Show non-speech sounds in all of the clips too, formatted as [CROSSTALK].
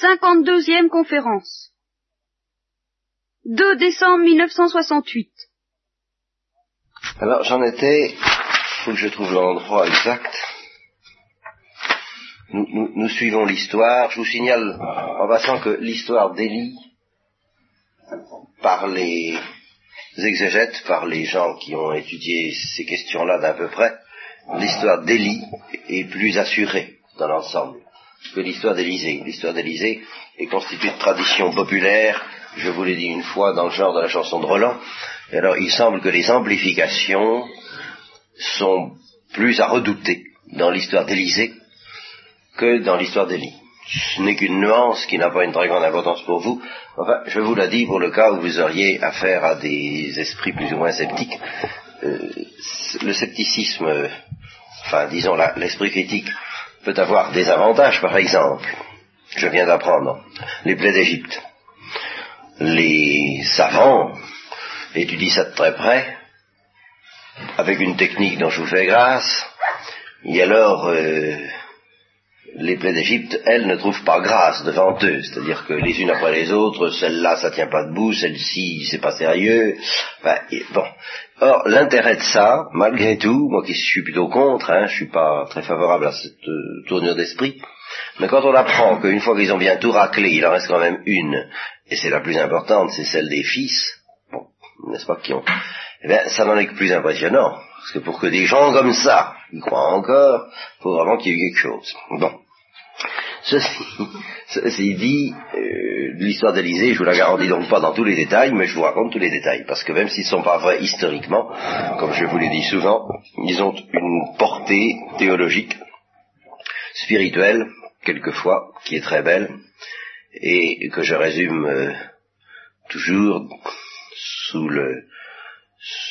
52e conférence. 2 décembre 1968. Alors j'en étais, faut que je trouve l'endroit exact. Nous, nous- nous suivons l'histoire. Je vous signale en passant que l'histoire d'Élie, par les exégètes, par les gens qui ont étudié ces questions-là d'à peu près, l'histoire d'Élie est plus assurée dans l'ensemble que l'histoire d'Élysée. L'histoire d'Élysée est constituée de traditions populaires, je vous l'ai dit une fois, dans le genre de la chanson de Roland. Et alors, il semble que les amplifications sont plus à redouter dans l'histoire d'Élysée que dans l'histoire d'Élie. Ce n'est qu'une nuance qui n'a pas une très grande importance pour vous. Enfin, je vous l'ai dit pour le cas où vous auriez affaire à des esprits plus ou moins sceptiques. Euh, le scepticisme, euh, enfin disons la- l'esprit critique, peut avoir des avantages, par exemple. Je viens d'apprendre les plaies d'Égypte. Les savants étudient ça de très près, avec une technique dont je vous fais grâce, et alors euh, les plaies d'Égypte, elles, ne trouvent pas grâce devant eux, c'est-à-dire que les unes après les autres, celle-là, ça tient pas debout, celle-ci, c'est pas sérieux. Et- bon. Or, l'intérêt de ça, malgré tout, moi qui suis plutôt contre, hein, je suis pas très favorable à cette euh, tournure d'esprit, mais quand on apprend qu'une fois qu'ils ont bien tout raclé, il en reste quand même une, et c'est la plus importante, c'est celle des fils, bon, n'est-ce pas, qui ont, eh ça n'en est que plus impressionnant, parce que pour que des gens comme ça y croient encore, il faut vraiment qu'il y ait quelque chose. Bon. Ceci, ceci dit, euh, l'histoire d'Élysée, je vous la garantis donc pas dans tous les détails, mais je vous raconte tous les détails, parce que même s'ils ne sont pas vrais historiquement, comme je vous l'ai dit souvent, ils ont une portée théologique, spirituelle, quelquefois, qui est très belle, et que je résume euh, toujours sous le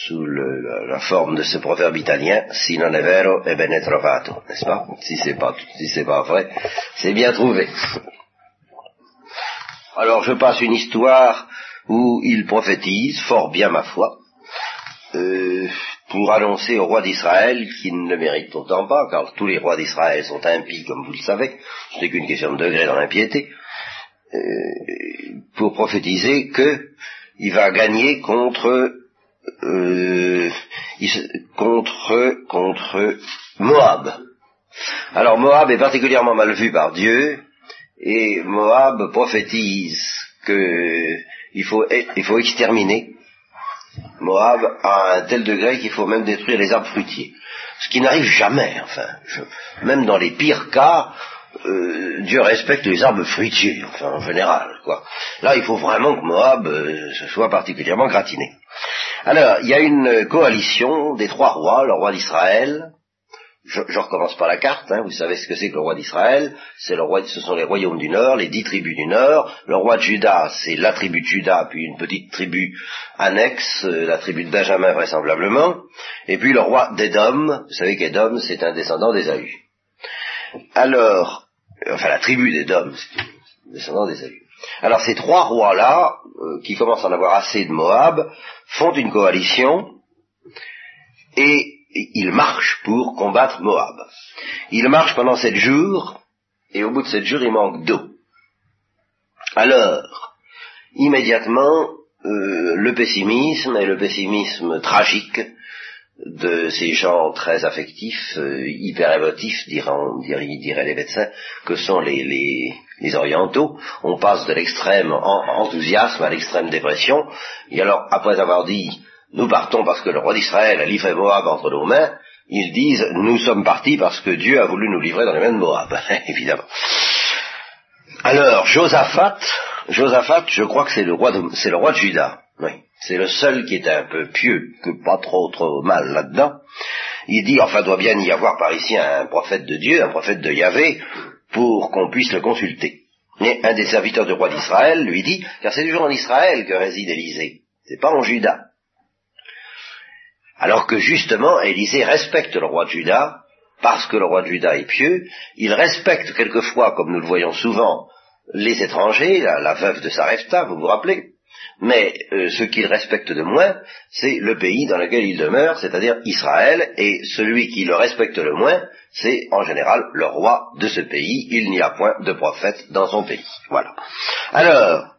sous le- la, forme de ce proverbe italien, si non è vero è bene trovato, n'est-ce pas? Si c'est pas si c'est pas vrai, c'est bien trouvé. Alors je passe une histoire où il prophétise, fort bien ma foi, euh, pour annoncer au roi d'Israël, qui ne le mérite pourtant pas, car tous les rois d'Israël sont impies, comme vous le savez, ce n'est qu'une question de degré dans l'impiété, euh, pour prophétiser que il va gagner contre euh, contre contre Moab. Alors Moab est particulièrement mal vu par Dieu et Moab prophétise que il faut il faut exterminer Moab à un tel degré qu'il faut même détruire les arbres fruitiers. Ce qui n'arrive jamais, enfin. Même dans les pires cas, euh, Dieu respecte les arbres fruitiers, enfin en général, quoi. Là, il faut vraiment que Moab euh, se soit particulièrement gratiné. Alors, il y a une coalition des trois rois, le roi d'Israël, je, recommence par la carte, hein, vous savez ce que c'est que le roi d'Israël, c'est le roi, ce sont les royaumes du Nord, les dix tribus du Nord, le roi de Juda, c'est la tribu de Juda, puis une petite tribu annexe, euh, la tribu de Benjamin vraisemblablement, et puis le roi d'Édom, vous savez qu'Édom c'est un descendant d'Ésaü. Alors, enfin la tribu d'Édom, c'est un descendant d'Ésaü. Alors ces trois rois-là, euh, qui commencent à en avoir assez de Moab, font une coalition, et ils marchent pour combattre Moab. Ils marchent pendant sept jours, et au bout de sept jours, il manque d'eau. Alors, immédiatement, euh, le pessimisme et le pessimisme tragique de ces gens très affectifs, euh, hyper émotifs, diraient, les médecins, que sont les, les orientaux. On passe de l'extrême en- enthousiasme à l'extrême dépression. Et alors, après avoir dit, nous partons parce que le roi d'Israël a livré Moab entre nos mains, ils disent, nous sommes partis parce que Dieu a voulu nous livrer dans les mains de Moab, [LAUGHS] évidemment. Alors, Josaphat, Josaphat, je crois que c'est le roi de, c'est le roi de Juda. Oui. C'est le seul qui est un peu pieux, que pas trop trop mal là-dedans. Il dit, enfin, doit bien y avoir par ici un prophète de Dieu, un prophète de Yahvé, pour qu'on puisse le consulter. Mais un des serviteurs du roi d'Israël lui dit, car c'est toujours en Israël que réside Élisée, c'est pas en Juda. Alors que justement, Élisée respecte le roi de Juda, parce que le roi de Juda est pieux, il respecte quelquefois, comme nous le voyons souvent, les étrangers, la, la veuve de Sarepta, vous vous rappelez mais euh, ce qu'il respecte de moins, c'est le pays dans lequel il demeure, c'est-à-dire Israël, et celui qui le respecte le moins, c'est en général le roi de ce pays. Il n'y a point de prophète dans son pays. Voilà. Alors,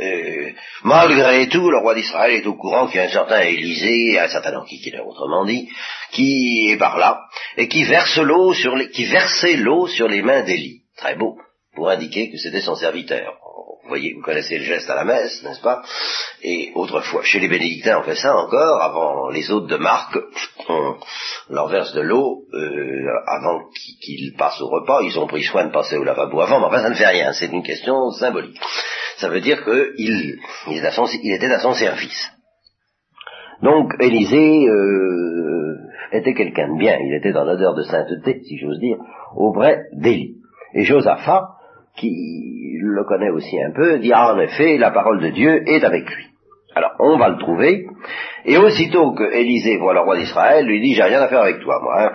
euh, malgré tout, le roi d'Israël est au courant qu'il y a un certain Élysée, un certain Antiquitaire, autrement dit, qui est par là, et qui verse l'eau sur les, qui versait l'eau sur les mains d'Élie. Très beau, pour indiquer que c'était son serviteur. Vous voyez, vous connaissez le geste à la messe, n'est-ce pas? Et autrefois, chez les bénédictins, on fait ça encore, avant les hôtes de marque, on leur verse de l'eau, euh, avant qu'ils passent au repas, ils ont pris soin de passer au lavabo avant, mais enfin ça ne fait rien, c'est une question symbolique. Ça veut dire qu'il il était à son service. Donc Élisée euh, était quelqu'un de bien, il était dans l'odeur de sainteté, si j'ose dire, auprès d'Élie. Et Josaphat, qui le connaît aussi un peu, dit ah, en effet, la parole de Dieu est avec lui. Alors, on va le trouver, et aussitôt que Élisée voit le roi d'Israël, lui dit, j'ai rien à faire avec toi, moi. Hein,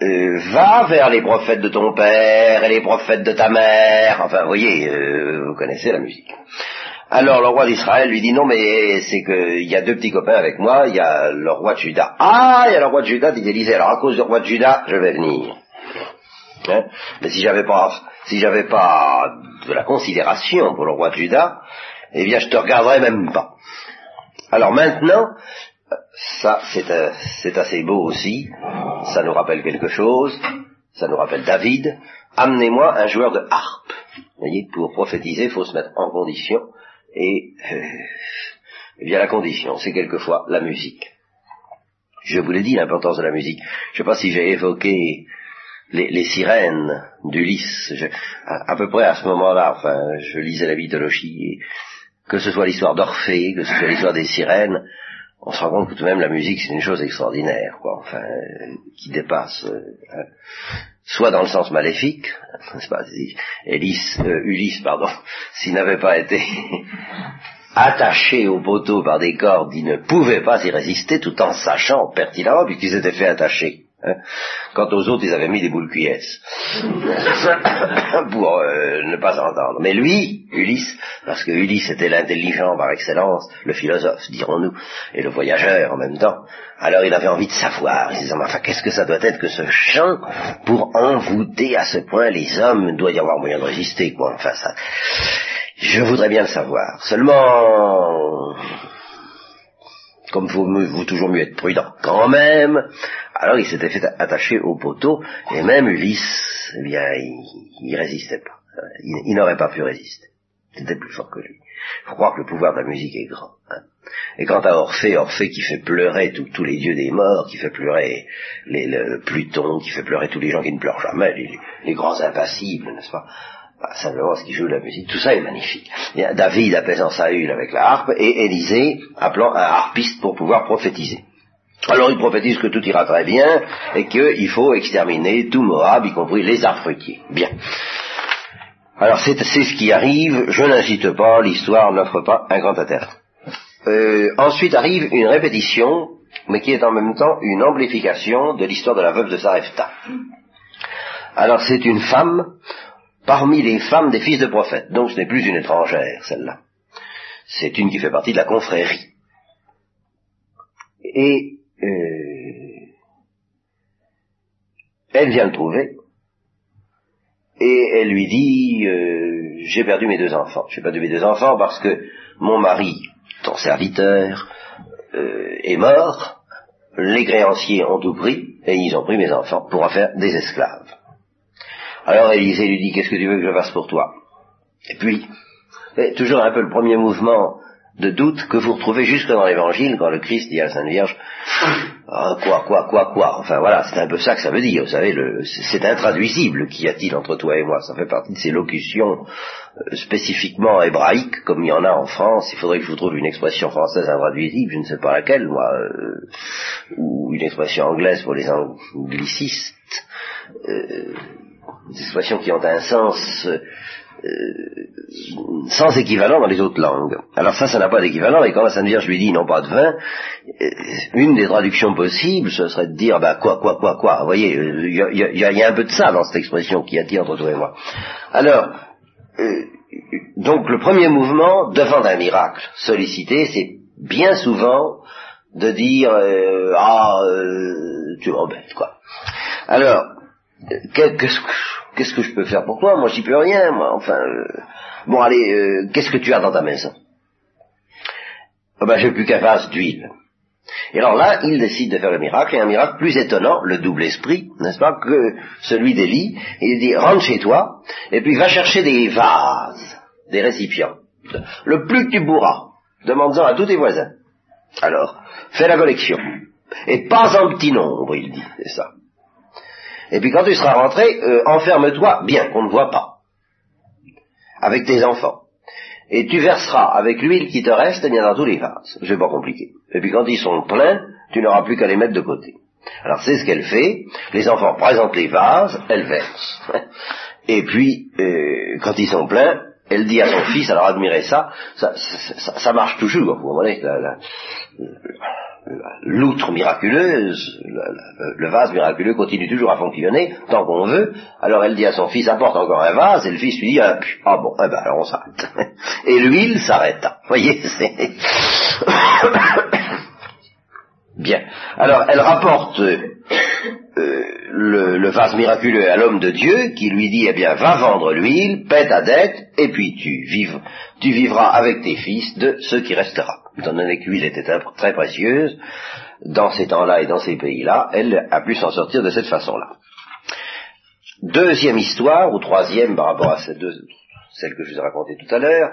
euh, va vers les prophètes de ton père et les prophètes de ta mère. Enfin, vous voyez, euh, vous connaissez la musique. Alors le roi d'Israël lui dit non mais c'est qu'il y a deux petits copains avec moi, il y a le roi de Juda. Ah, il y a le roi de Juda, dit Élisée, alors à cause du roi de Juda, je vais venir. Hein? Mais si j'avais pas si j'avais pas de la considération pour le roi de Juda, eh bien je te regarderais même pas. Alors maintenant, ça c'est assez beau aussi, ça nous rappelle quelque chose, ça nous rappelle David, amenez-moi un joueur de harpe. Vous voyez, pour prophétiser, il faut se mettre en condition, et euh, eh bien la condition, c'est quelquefois la musique. Je vous l'ai dit, l'importance de la musique. Je ne sais pas si j'ai évoqué les, sirènes d'Ulysse. À, peu près à ce moment-là, enfin, je lisais la mythologie, que ce soit l'histoire d'Orphée, que ce soit l'histoire des sirènes, on se rend compte que tout de même la musique c'est une chose extraordinaire, quoi, enfin, qui dépasse, euh, hein. soit dans le sens maléfique, [LAUGHS] n'est-ce pas, euh, Ulysse, pardon, [LAUGHS] s'il n'avait pas été [LAUGHS] attaché au poteau par des cordes, il ne pouvait pas y résister tout en sachant pertinemment, puisqu'il s'était fait attacher Hein. Quant aux autres, ils avaient mis des boules cuillesses [COUGHS] pour euh, ne pas entendre. Mais lui, Ulysse, parce que Ulysse était l'intelligent par excellence, le philosophe, dirons-nous, et le voyageur en même temps, alors il avait envie de savoir, il enfin, qu'est-ce que ça doit être que ce chant pour envoûter à ce point les hommes? Il doit y avoir moyen de résister, quoi. Enfin, ça... Je voudrais bien le savoir. Seulement, comme vous, vous toujours mieux être prudent quand même, alors il s'était fait attacher au poteau, et même Ulysse, eh bien, il, résistait pas. Il, n'aurait pas pu résister. C'était plus fort que lui. Il faut croire que le pouvoir de la musique est grand. Hein. Et quant à Orphée, Orphée qui fait pleurer tous les dieux des morts, qui fait pleurer les, le Pluton, qui fait pleurer tous les gens qui ne pleurent jamais, les, grands impassibles, n'est-ce pas? Bah, simplement ce qui joue de la musique, tout ça est magnifique. David apaisant Saül avec la harpe et Élisée appelant un harpiste pour pouvoir prophétiser. Alors il prophétise que tout ira très bien et qu'il faut exterminer tout Moab, y compris les arbres fruitiers. Bien. Alors c'est ce qui arrive, je n'incite pas, l'histoire n'offre pas un grand intérêt. Euh, ensuite arrive une répétition, mais qui est en même temps une amplification de l'histoire de la veuve de Sarepta. Alors c'est une femme parmi les femmes des fils de prophètes, donc ce n'est plus une étrangère, celle-là. C'est une qui fait partie de la confrérie. Et euh, elle vient le trouver et elle lui dit euh, j'ai perdu mes deux enfants. J'ai perdu mes deux enfants parce que mon mari, ton serviteur, euh, est mort. Les créanciers ont tout pris et ils ont pris mes enfants pour en faire des esclaves. Alors Élisée lui dit qu'est-ce que tu veux que je fasse pour toi? Et puis, toujours un peu le premier mouvement de doute que vous retrouvez jusque dans l'évangile quand le Christ dit à la Sainte Vierge ah, quoi, quoi, quoi, quoi? Enfin voilà, c'est un peu ça que ça veut dire. Vous savez, c'est intraduisible. Qu'y a-t-il entre toi et moi Ça fait partie de ces locutions euh, spécifiquement hébraïques, comme il y en a en France. Il faudrait que je vous trouve une expression française intraduisible, je ne sais pas laquelle, moi, euh, ou une expression anglaise pour les anglicistes. Euh, des expressions qui ont un sens euh, sans équivalent dans les autres langues. Alors ça, ça n'a pas d'équivalent, et quand la Sainte Vierge lui dit non pas de vin, euh, une des traductions possibles, ce serait de dire bah quoi, quoi, quoi, quoi. Vous voyez, il y, a, un peu de ça dans cette expression qui attire entre toi et moi. Alors, euh, donc le premier mouvement devant un miracle sollicité, c'est bien souvent de dire euh, ah euh, tu m'embêtes quoi. Alors qu'est-ce que qu'est-ce que je peux faire pour toi? Moi j'y peux rien. Moi enfin bon allez qu'est-ce que tu as dans ta maison? Oh, ben j'ai plus qu'un vase d'huile. Et alors là, il décide de faire le miracle, et un miracle plus étonnant, le double esprit, n'est-ce pas, que celui d'Élie. Il dit, rentre chez toi, et puis va chercher des vases, des récipients. Le plus que tu pourras, demande-en à tous tes voisins. Alors, fais la collection. Et pas en petit nombre, il dit, c'est ça. Et puis quand tu seras rentré, euh, enferme-toi bien, qu'on ne voit pas, avec tes enfants et tu verseras avec l'huile qui te reste, eh bien dans tous les vases. C'est pas compliqué. Et puis quand ils sont pleins, tu n'auras plus qu'à les mettre de côté. Alors c'est ce qu'elle fait. Les enfants présentent les vases, elle verse. [LAUGHS] Et puis, euh, quand ils sont pleins, elle dit à son fils, alors admirez ça, ça, marche toujours, vous comprenez, l'outre miraculeuse, le, vase miraculeux continue toujours à fonctionner tant qu'on veut. Alors elle dit à son fils, apporte encore un vase, et le fils lui dit, ah, ah bon, eh ben alors on s'arrête. [LAUGHS] Et l'huile s'arrêta. Voyez, c'est... [COUGHS] Bien. Alors elle rapporte euh, le, vase miraculeux à l'homme de Dieu qui lui dit, eh bien, va vendre l'huile, paie ta dette, et puis tu, tu vivras avec tes fils de ce qui restera. Étant donné que l'huile était très précieuse, dans ces temps-là et dans ces pays-là, elle a pu s'en sortir de cette façon-là. Deuxième histoire, ou troisième par rapport à celle que je vous ai racontée tout à l'heure,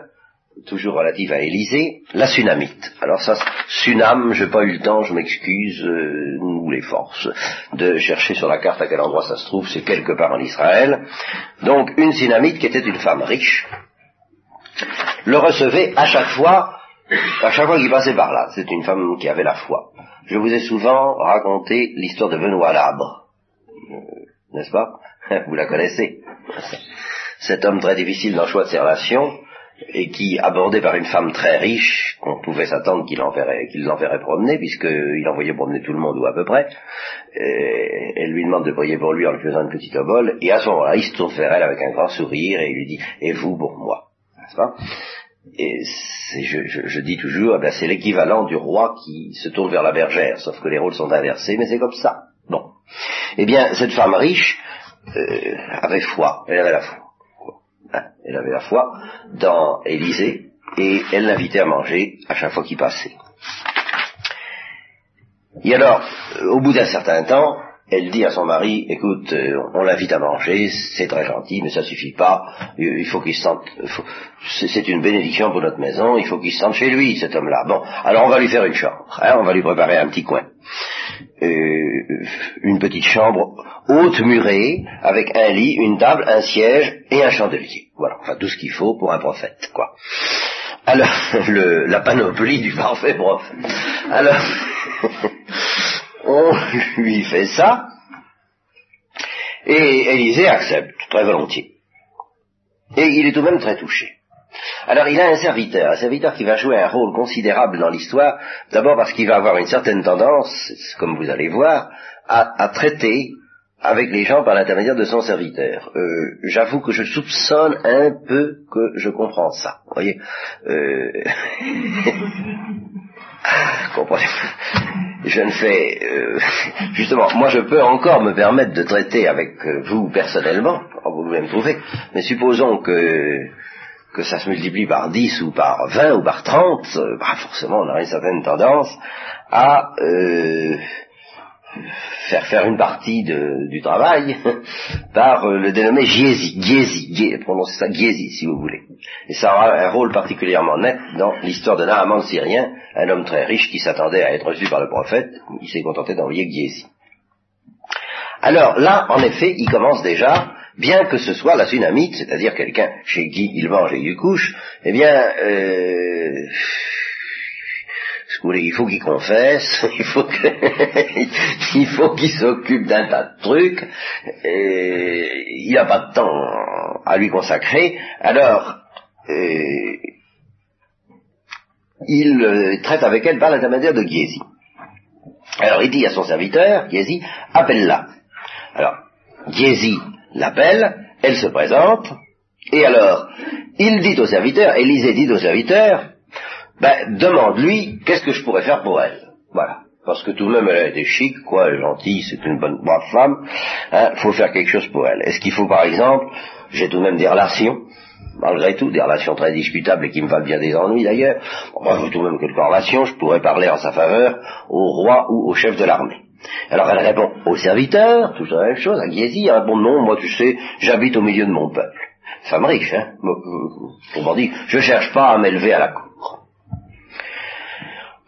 toujours relative à Élysée, la tsunamite. Alors ça, Sunam, j'ai pas eu le temps, je m'excuse, euh, nous les forces, de chercher sur la carte à quel endroit ça se trouve, c'est quelque part en Israël. Donc une tsunamite qui était une femme riche, le recevait à chaque fois, à chaque fois qu'il passait par là. C'est une femme qui avait la foi. Je vous ai souvent raconté l'histoire de Benoît Labre, euh, n'est-ce pas? [LAUGHS] Vous la connaissez. Cet homme très difficile dans le choix de ses relations, et qui, abordé par une femme très riche, qu'on pouvait s'attendre qu'il l'enverrait qu'il promener, puisqu'il envoyait promener tout le monde, ou à peu près, elle lui demande de prier pour lui en lui faisant une petite obole, et à ce moment-là, il se tourne vers elle avec un grand sourire, et il lui dit, et vous pour moi, n'est-ce pas? Et je, je, dis toujours, eh c'est l'équivalent du roi qui se tourne vers la bergère, sauf que les rôles sont inversés, mais c'est comme ça. Bon. Eh bien, cette femme riche euh, avait foi, elle avait la foi elle avait la foi, dans Élysée, et elle l'invitait à manger à chaque fois qu'il passait. Et alors, euh, au bout d'un certain temps, elle dit à son mari, écoute, euh, on l'invite à manger, c'est très gentil, mais ça suffit pas, il faut qu'il se sente, c'est une bénédiction pour notre maison, il faut qu'il se sente chez lui, cet homme-là. Bon, alors on va lui faire une chambre, hein, on va lui préparer un petit coin. Euh, une petite chambre haute murée, avec un lit, une table, un siège et un chandelier. Voilà, enfin tout ce qu'il faut pour un prophète, quoi. Alors, [LAUGHS] le, la panoplie du parfait prophète. Alors, [LAUGHS] on lui fait ça, et Élisée accepte très volontiers. Et il est tout de même très touché. Alors il a un serviteur, un serviteur qui va jouer un rôle considérable dans l'histoire, d'abord parce qu'il va avoir une certaine tendance, comme vous allez voir, à, traiter avec les gens par l'intermédiaire de son serviteur. Euh, j'avoue que je soupçonne un peu que je comprends ça. Vous voyez euh... [LAUGHS] Comprenez je ne fais euh, justement moi je peux encore me permettre de traiter avec euh, vous personnellement vous pouvez me trouver mais supposons que que ça se multiplie par 10 ou par 20 ou par 30 euh, bah forcément on a une certaine tendance à faire faire une partie du travail [LAUGHS] par euh, le dénommé Giesi, Giesi, prononcez ça Giesi si vous voulez. Et ça aura un rôle particulièrement net dans l'histoire de Naaman syrien, un homme très riche qui s'attendait à être reçu par le prophète, il s'est contenté d'envoyer Giesi. Alors là, en effet, il commence déjà, bien que ce soit la tsunamite, c'est-à-dire quelqu'un chez qui il mange et il couche, eh bien, euh, il faut qu'il confesse, [LAUGHS] il faut [LAUGHS] il faut qu'il s'occupe d'un tas de trucs, et il n'a pas de temps à lui consacrer, alors euh, il euh, traite avec elle par l'intermédiaire de Giesi. Alors il dit à son serviteur, Giesi, appelle-la. Alors, Giesi l'appelle, elle se présente, Et alors, il dit au serviteur, Élisée dit au serviteur, ben, demande-lui, qu'est-ce que je pourrais faire pour elle? Voilà. Parce que tout de même, elle a été chic, quoi, gentille, c'est une bonne brave femme, hein, faut faire quelque chose pour elle. Est-ce qu'il faut, par exemple, j'ai tout de même des relations, malgré tout, des relations très discutables et qui me valent bien des ennuis d'ailleurs, moi j'ai tout de même quelques relations, je pourrais parler en sa faveur au roi ou au chef de l'armée. Alors elle répond au serviteur, toujours la même chose, à Giesi, elle répond non, moi tu sais, j'habite au milieu de mon peuple. Femme riche, hein. Autrement dit, je cherche pas à m'élever à la cour.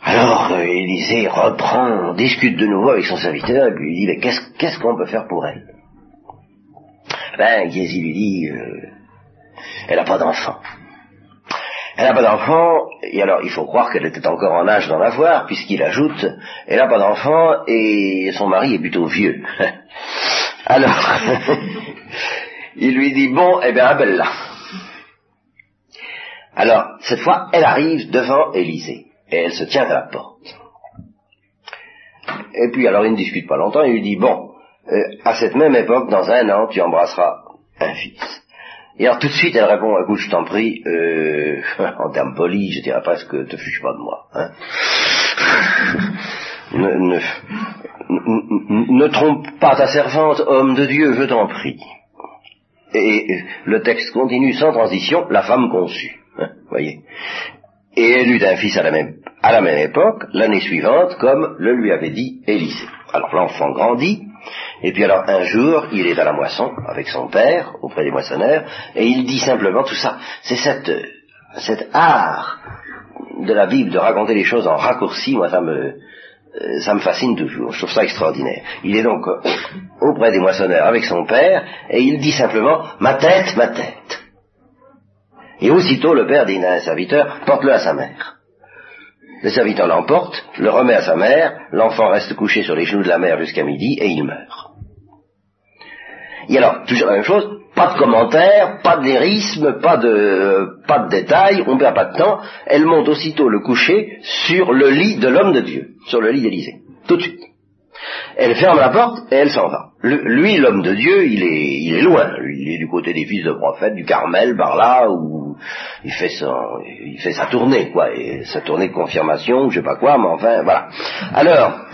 Alors, euh, Élisée reprend, discute de nouveau avec son serviteur, et lui dit, mais qu'est-ce qu'on peut faire pour elle? Ben, Giesi lui dit, euh, elle n'a pas d'enfant. Elle n'a pas d'enfant, et alors il faut croire qu'elle était encore en âge d'en avoir, puisqu'il ajoute, elle n'a pas d'enfant, et son mari est plutôt vieux. [LAUGHS] alors, [LAUGHS] il lui dit, bon, eh bien, appelle-la. Alors, cette fois, elle arrive devant Élisée, et elle se tient à la porte. Et puis, alors, il ne discute pas longtemps, il lui dit, bon, euh, à cette même époque, dans un an, tu embrasseras un fils. Et alors tout de suite, elle répond, écoute, je t'en prie, euh, [LAUGHS] en termes polis, je dirais presque, te fiche pas de moi. Hein. [LAUGHS] ne, ne, trompe pas ta servante, homme de Dieu, je t'en prie. Et le texte continue sans transition, la femme conçue. Hein, voyez. Et elle eut un fils à la même, à la même époque, l'année suivante, comme le lui avait dit Élisée. Alors l'enfant grandit, et puis alors un jour, il est à la moisson avec son père, auprès des moissonneurs, et il dit simplement tout ça. C'est cette, cet art de la Bible de raconter les choses en raccourci, moi ça me, euh, ça me fascine toujours, je trouve ça extraordinaire. Il est donc auprès des moissonneurs avec son père, et il dit simplement, ma tête, ma tête. Et aussitôt le père dit à un serviteur, porte-le à sa mère. Le serviteur l'emporte, le remet à sa mère, l'enfant reste couché sur les genoux de la mère jusqu'à midi, et il meurt. Et alors, toujours la même chose, pas de commentaires, pas de pas de, pas de détails, on perd pas de temps. Elle monte aussitôt le coucher sur le lit de l'homme de Dieu, sur le lit d'Élysée, tout de suite. Elle ferme la porte et elle s'en va. lui, l'homme de Dieu, il est, il est loin. il est du côté des fils de prophètes, du Carmel, par là, où il fait, son, il fait sa tournée, quoi, et sa tournée de confirmation, je sais pas quoi, mais enfin, voilà. Alors,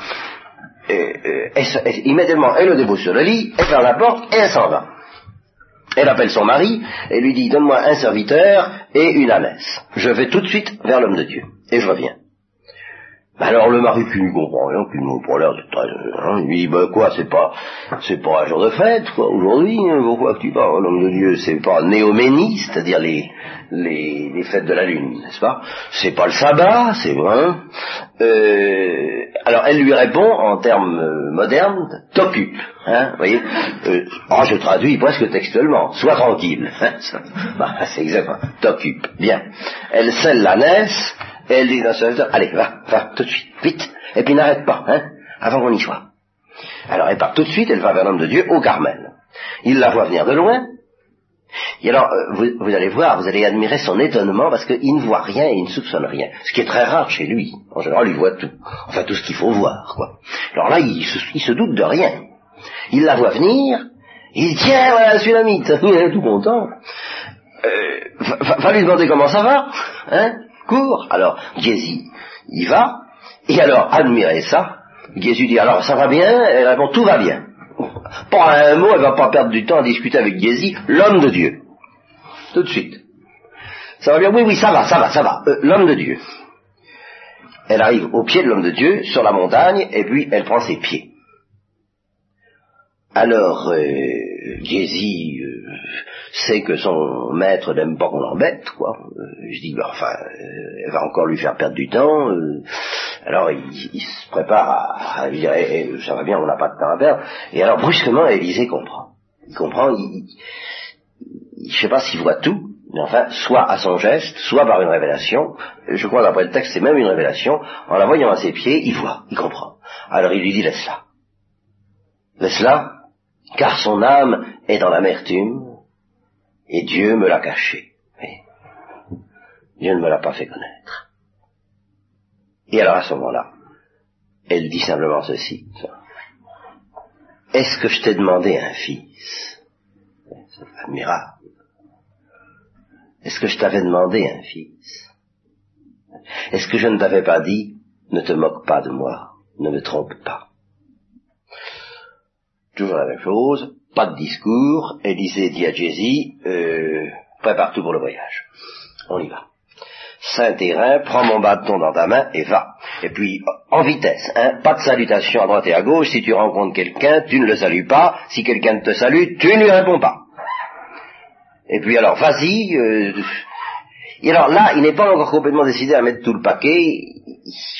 euh, immédiatement, elle le débouche sur le lit, elle ferme la porte et elle s'en va. Elle appelle son mari et lui dit Donne-moi un serviteur et une ânesse. Je vais tout de suite vers l'homme de Dieu et je reviens. Alors le mari qui ne comprend rien, qui ne pas l'air de hein, il dit bah quoi, c'est pas c'est pas un jour de fête, quoi, aujourd'hui, hein, pourquoi tu parles, l'homme de Dieu, c'est pas néoménie, c'est-à-dire les, les, les fêtes de la lune, n'est-ce pas? C'est pas le sabbat, c'est vrai. Euh, alors elle lui répond en termes euh, modernes, t'occupe, hein, vous voyez. Euh, oh, je traduis presque textuellement, sois tranquille, hein, [LAUGHS] bah, c'est exactement, t'occupe, bien. Elle scelle la naisse, et elle dit dans serviteur, allez, va, va, tout de suite, vite, et puis n'arrête pas, hein, avant qu'on y soit. Alors elle part tout de suite, elle va vers l'homme de Dieu au Carmel. Il la voit venir de loin, et alors, euh, vous, allez voir, vous allez admirer son étonnement parce qu'il ne voit rien et il ne soupçonne rien. Ce qui est très rare chez lui. En général, il voit tout. Enfin, tout ce qu'il faut voir, quoi. Alors là, il se, doute de rien. Il la voit venir, il dit, tiens, voilà la Sulamite. [LAUGHS] Il est tout content. Euh, va, lui demander comment ça va, hein Cours. Alors, Gézi, il va, et alors, admirez ça, Jésus dit, alors, ça va bien Elle répond, tout va bien. Pas un mot, elle va pas perdre du temps à discuter avec Gézi, l'homme de Dieu. Tout de suite. Ça va bien? Oui, oui, ça va, ça va, ça va. Euh, l'homme de Dieu. Elle arrive au pied de l'homme de Dieu, sur la montagne, et puis elle prend ses pieds. Alors, euh, euh, sait que son maître n'aime pas qu'on l'embête, quoi. Euh, je dis, bah, enfin, elle va encore lui faire perdre du temps. alors, il, se prépare à, à dire, eh, eh, ça va bien, on n'a pas de temps à perdre. Et alors, brusquement, Élisée comprend. Il comprend, il, il, je sais pas s'il voit tout, mais enfin, soit à son geste, soit par une révélation. Je crois qu'après le texte, c'est même une révélation. En la voyant à ses pieds, il voit, il comprend. Alors il lui dit, laisse-la. Laisse-la, car son âme est dans l'amertume, et Dieu me l'a caché. Dieu ne me l'a pas fait connaître. Et alors à ce moment-là, elle dit simplement ceci. Est-ce que je t'ai demandé un fils? C'est admirable. Est-ce que je t'avais demandé un fils? Est-ce que je ne t'avais pas dit, ne te moque pas de moi, ne me trompe pas? Toujours la même chose, pas de discours, Élisée dit à Jésus, euh, prépare tout pour le voyage. On y va. Saint-Terrain, prends mon bâton dans ta main et va. Et puis, en vitesse, hein, pas de salutation à droite et à gauche, si tu rencontres quelqu'un, tu ne le salues pas, si quelqu'un te salue, tu ne lui réponds pas. Et puis alors, vas-y, euh, et alors là, il n'est pas encore complètement décidé à mettre tout le paquet,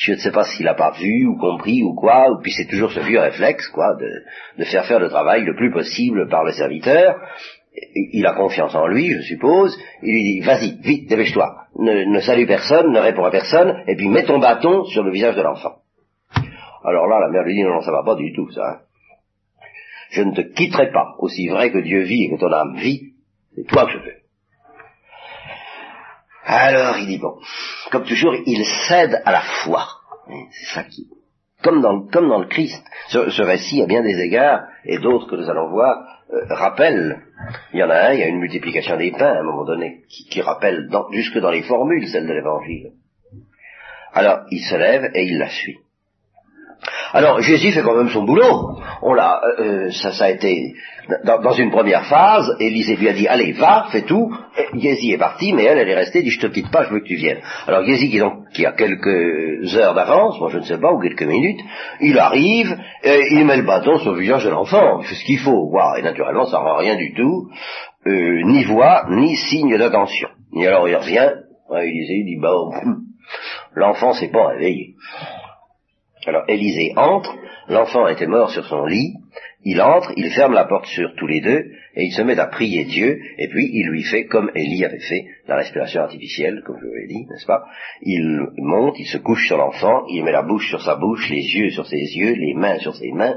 je ne sais pas s'il n'a pas vu ou compris ou quoi, ou puis c'est toujours ce vieux réflexe, quoi, de, de faire faire le travail le plus possible par le serviteur, il a confiance en lui, je suppose, il lui dit, vas-y, vite, dépêche-toi, ne, salue personne, ne réponds à personne, et puis mets ton bâton sur le visage de l'enfant. Alors là, la mère lui dit, non, non, ça va pas du tout, ça. Hein. Je ne te quitterai pas, aussi vrai que Dieu vit et que ton âme vit, c'est toi que je veux. Alors il dit, bon, comme toujours, il cède à la foi. C'est ça qui... Comme dans, comme dans le Christ. Ce, récit, à bien des égards, et d'autres que nous allons voir, euh, rappelle, il y en a un, il y a une multiplication des pains à un moment donné, qui, rappelle jusque dans les formules celle de l'Évangile. Alors, il se lève et il la suit. Alors Jésus fait quand même son boulot. On l'a, euh, euh, ça, ça a été dans, une première phase. Élisée lui a dit allez va, fais tout. Jésus est parti, mais elle, elle est restée. Dit je te quitte pas, je veux que tu viennes. Alors Jésus qui, donc, qui a quelques heures d'avance, moi je ne sais pas ou quelques minutes, il arrive, et il met le bâton sur le visage de l'enfant. Il fait ce qu'il faut. Wow, et naturellement ça rend rien du tout, euh, ni voix, ni signe d'attention. Et alors il revient. Élisée il dit bah l'enfant s'est pas réveillé. Alors Élisée entre, l'enfant était mort sur son lit, il entre, il ferme la porte sur tous les deux, et il se met à prier Dieu, et puis il lui fait comme Élie avait fait la respiration artificielle, comme je vous l'ai dit, n'est-ce pas Il monte, il se couche sur l'enfant, il met la bouche sur sa bouche, les yeux sur ses yeux, les mains sur ses mains,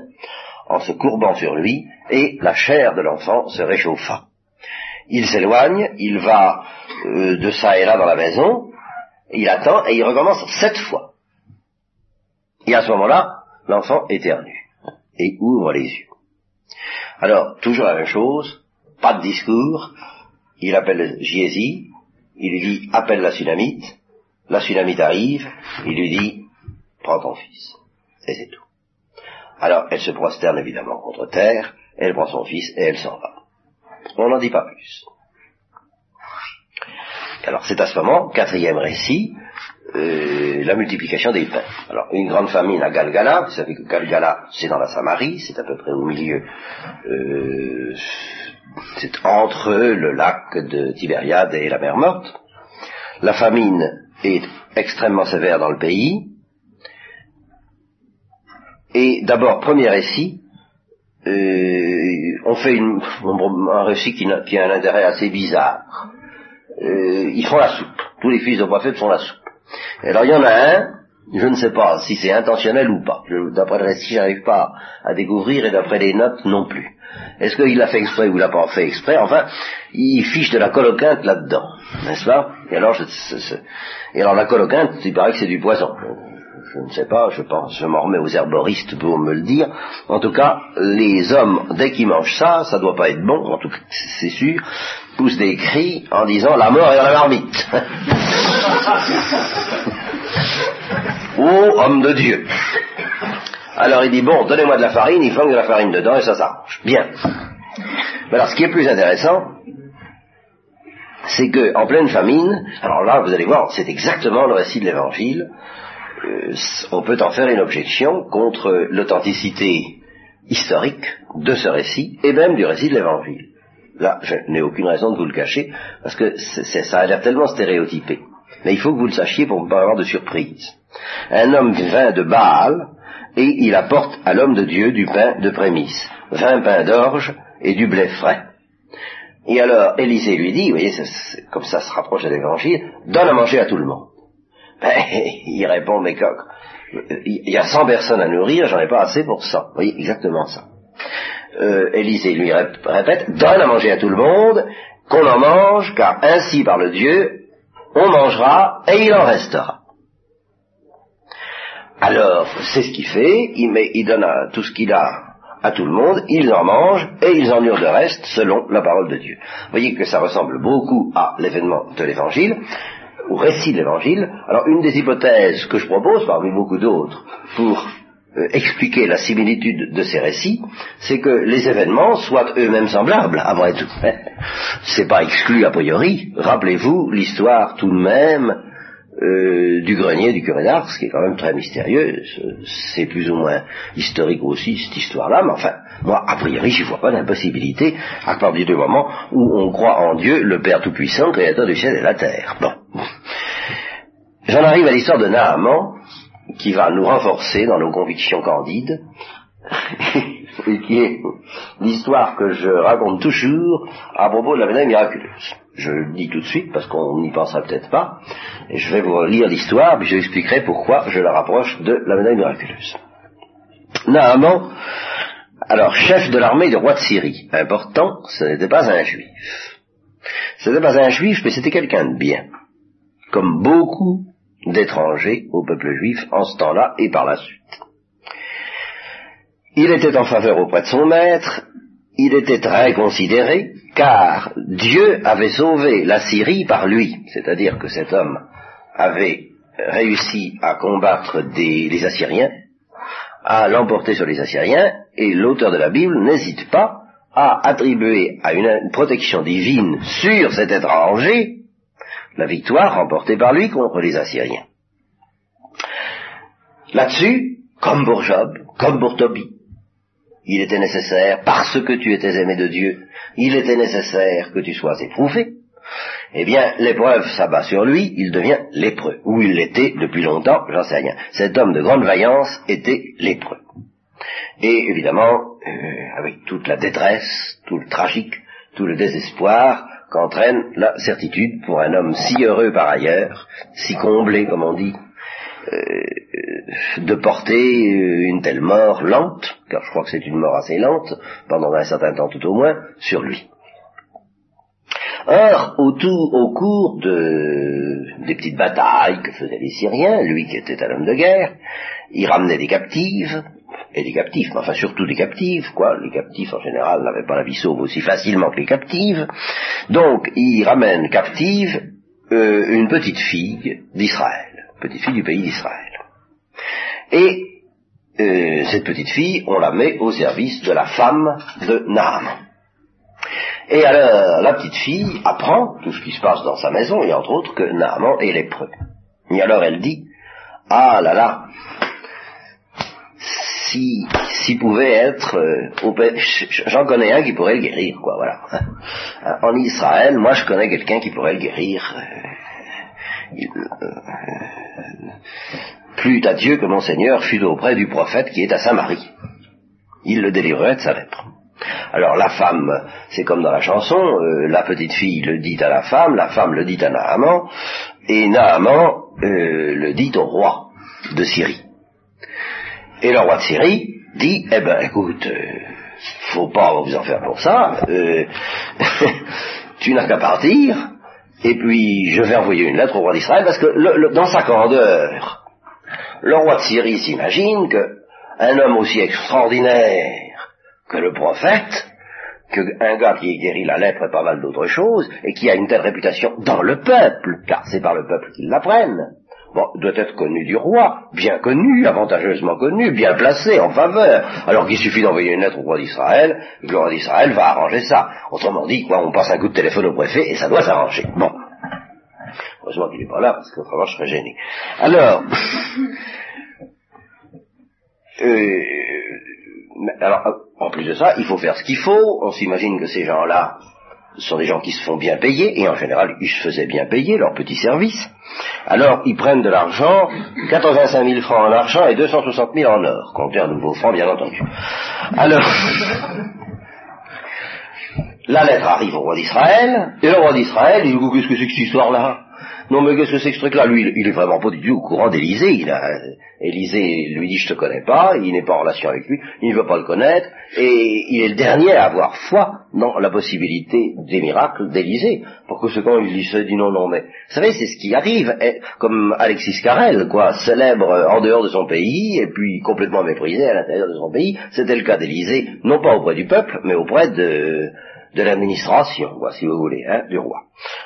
en se courbant sur lui, et la chair de l'enfant se réchauffa. Il s'éloigne, il va euh, de ça et là dans la maison, il attend, et il recommence sept fois. Et à ce moment-là, l'enfant éternue et ouvre les yeux. Alors, toujours la même chose, pas de discours, il appelle Jésus, il lui dit appelle la tsunamite, la tsunamite arrive, il lui dit prends ton fils. Et c'est tout. Alors, elle se prosterne évidemment contre terre, elle prend son fils et elle s'en va. On n'en dit pas plus. Alors c'est à ce moment, quatrième récit, euh, la multiplication des pains. Alors, une grande famine à Galgala, vous savez que Galgala, c'est dans la Samarie, c'est à peu près au milieu, euh, c'est entre le lac de Tibériade et la mer Morte. La famine est extrêmement sévère dans le pays. Et d'abord, premier récit, euh, on fait un récit qui, a un intérêt assez bizarre. ils font la soupe. Tous les fils de prophète font la soupe. Alors il y en a un, je ne sais pas si c'est intentionnel ou pas. D'après le récit, j'arrive pas à découvrir et d'après les notes non plus. Est-ce qu'il l'a fait exprès ou il l'a pas fait exprès? Enfin, il fiche de la coloquinte là-dedans, n'est-ce pas? Et alors, je, et alors la coloquinte, il paraît que c'est du poison. Je, ne sais pas, je pense, je m'en remets aux herboristes pour me le dire. En tout cas, les hommes, dès qu'ils mangent ça, ça doit pas être bon, en tout cas, c'est sûr, poussent des cris en disant la mort est dans la marmite. [LAUGHS] oh, homme de Dieu. Alors il dit, bon, donnez-moi de la farine, il flanque de la farine dedans et ça s'arrange. Bien. Mais alors ce qui est plus intéressant, c'est que en pleine famine, alors là vous allez voir, c'est exactement le récit de l'évangile, euh, on peut en faire une objection contre l'authenticité historique de ce récit et même du récit de l'évangile. Là, je n'ai aucune raison de vous le cacher, parce que ça a l'air tellement stéréotypé. Mais il faut que vous le sachiez pour ne pas avoir de surprise. Un homme vint de Baal, et il apporte à l'homme de Dieu du pain de prémisse, vingt pains d'orge et du blé frais. Et alors Élisée lui dit, vous voyez, comme ça se rapproche de l'évangile, donne à manger à tout le monde. [LAUGHS] Ben, il répond, mais coq, il y a cent personnes à nourrir, j'en ai pas assez pour ça. Vous voyez, exactement ça. Euh, Élisée lui répète, donne à manger à tout le monde, qu'on en mange, car ainsi par le Dieu, on mangera et il en restera. Alors, c'est ce qu'il fait, il, met, il donne tout ce qu'il a à tout le monde, ils en mangent et ils en eurent de reste selon la parole de Dieu. Vous voyez que ça ressemble beaucoup à l'événement de l'évangile, au récit de l'évangile. Alors une des hypothèses que je propose parmi beaucoup d'autres pour expliquer la similitude de ces récits, c'est que les événements soient eux-mêmes semblables, après tout. c'est pas exclu a priori. Rappelez-vous l'histoire tout de même euh, du grenier du curé d'Ars, qui est quand même très mystérieux. C'est plus ou moins historique aussi, cette histoire-là, mais enfin, moi, a priori, je vois pas d'impossibilité à partir du moment où on croit en Dieu, le Père Tout-Puissant, Créateur du ciel et de la terre. Bon. J'en arrive à l'histoire de Naaman, qui va nous renforcer dans nos convictions candides, [LAUGHS] et qui est l'histoire que je raconte toujours à propos de la médaille miraculeuse. Je le dis tout de suite parce qu'on n'y pensera peut-être pas, et je vais vous lire l'histoire, puis je vous expliquerai pourquoi je la rapproche de la médaille miraculeuse. Naaman, alors chef de l'armée du roi de Syrie, important, ce n'était pas un juif. Ce n'était pas un juif, mais c'était quelqu'un de bien, comme beaucoup d'étrangers au peuple juif en ce temps-là et par la suite. Il était en faveur auprès de son maître, il était très considéré, car Dieu avait sauvé la Syrie par lui, c'est-à-dire que cet homme avait réussi à combattre les Assyriens, à l'emporter sur les Assyriens, et l'auteur de la Bible n'hésite pas à attribuer à une protection divine sur cet étranger la victoire remportée par lui contre les Assyriens. Là-dessus, comme pour Job, comme pour Tobie, il était nécessaire, parce que tu étais aimé de Dieu, il était nécessaire que tu sois éprouvé. Eh bien, l'épreuve s'abat sur lui, il devient lépreux. Ou il l'était depuis longtemps, j'en sais rien. Cet homme de grande vaillance était lépreux. Et évidemment, euh, avec toute la détresse, tout le tragique, tout le désespoir, qu'entraîne la certitude pour un homme si heureux par ailleurs, si comblé, comme on dit, euh, de porter euh, une telle mort lente, car je crois que c'est une mort assez lente, pendant un certain temps tout au moins, sur lui. Or, au, au cours de, des petites batailles que faisaient les Syriens, lui qui était un homme de guerre, il ramenait des captives, et des captifs, mais enfin surtout des captives, quoi. Les captifs en général n'avaient pas la vie sauve aussi facilement que les captives. Donc il ramène captive euh, une petite fille d'Israël, petite fille du pays d'Israël. Et euh, cette petite fille, on la met au service de la femme de Naaman. Et alors, la petite fille apprend tout ce qui se passe dans sa maison, et entre autres que Naaman est lépreux. Et alors elle dit, ah là là, si, s'il pouvait être, euh, j'en connais un qui pourrait le guérir, quoi, voilà. En Israël, moi je connais quelqu'un qui pourrait le guérir. Euh, euh, plus à Dieu que mon Seigneur fut auprès du prophète qui est à Samarie. Il le délivrerait de sa lèpre. Alors la femme, c'est comme dans la chanson, la petite fille le dit à la femme, la femme le dit à Naaman, et Naaman le dit au roi de Syrie. Et le roi de Syrie dit, eh ben écoute, euh, faut pas vous en faire pour ça, euh, [LAUGHS] tu n'as qu'à partir, et puis je vais envoyer une lettre au roi d'Israël, parce que dans sa candeur, le roi de Syrie s'imagine qu'un homme aussi extraordinaire que le prophète, qu'un gars qui guéri la lèpre et pas mal d'autres choses, et qui a une telle réputation dans le peuple, car c'est par le peuple qu'ils l'apprennent, bon, doit être connu du roi, bien connu, avantageusement connu, bien placé, en faveur, alors qu'il suffit d'envoyer une lettre au roi d'Israël, le roi d'Israël va arranger ça. Autrement dit, quoi, on passe un coup de téléphone au préfet et ça doit s'arranger. Bon. Heureusement qu'il n'est pas là, parce qu'autrement je serais gêné. Alors, euh, alors, en plus de ça, il faut faire ce qu'il faut, on s'imagine que ces gens-là, ce sont des gens qui se font bien payer, et en général, ils se faisaient bien payer leur petit service. Alors, ils prennent de l'argent, 85 000 francs en argent et 260 000 en or, comptez un nouveau franc, bien entendu. Alors, la lettre arrive au roi d'Israël, et le roi d'Israël, il dit, qu'est-ce que c'est que cette histoire-là? Non, mais qu'est-ce que c'est que ce truc-là? Lui, il, est vraiment pas du tout au courant d'Élysée. Il a, Élisée lui dit, je te connais pas, il n'est pas en relation avec lui, il ne veut pas le connaître, et il est le dernier à avoir foi dans la possibilité des miracles d'Élysée. Pour que ce quand il se dit non, non, mais, vous savez, c'est ce qui arrive, comme Alexis Carrel, quoi, célèbre en dehors de son pays, et puis complètement méprisé à l'intérieur de son pays. C'était le cas d'Élysée, non pas auprès du peuple, mais auprès de, de l'administration, si vous voulez, hein, du roi.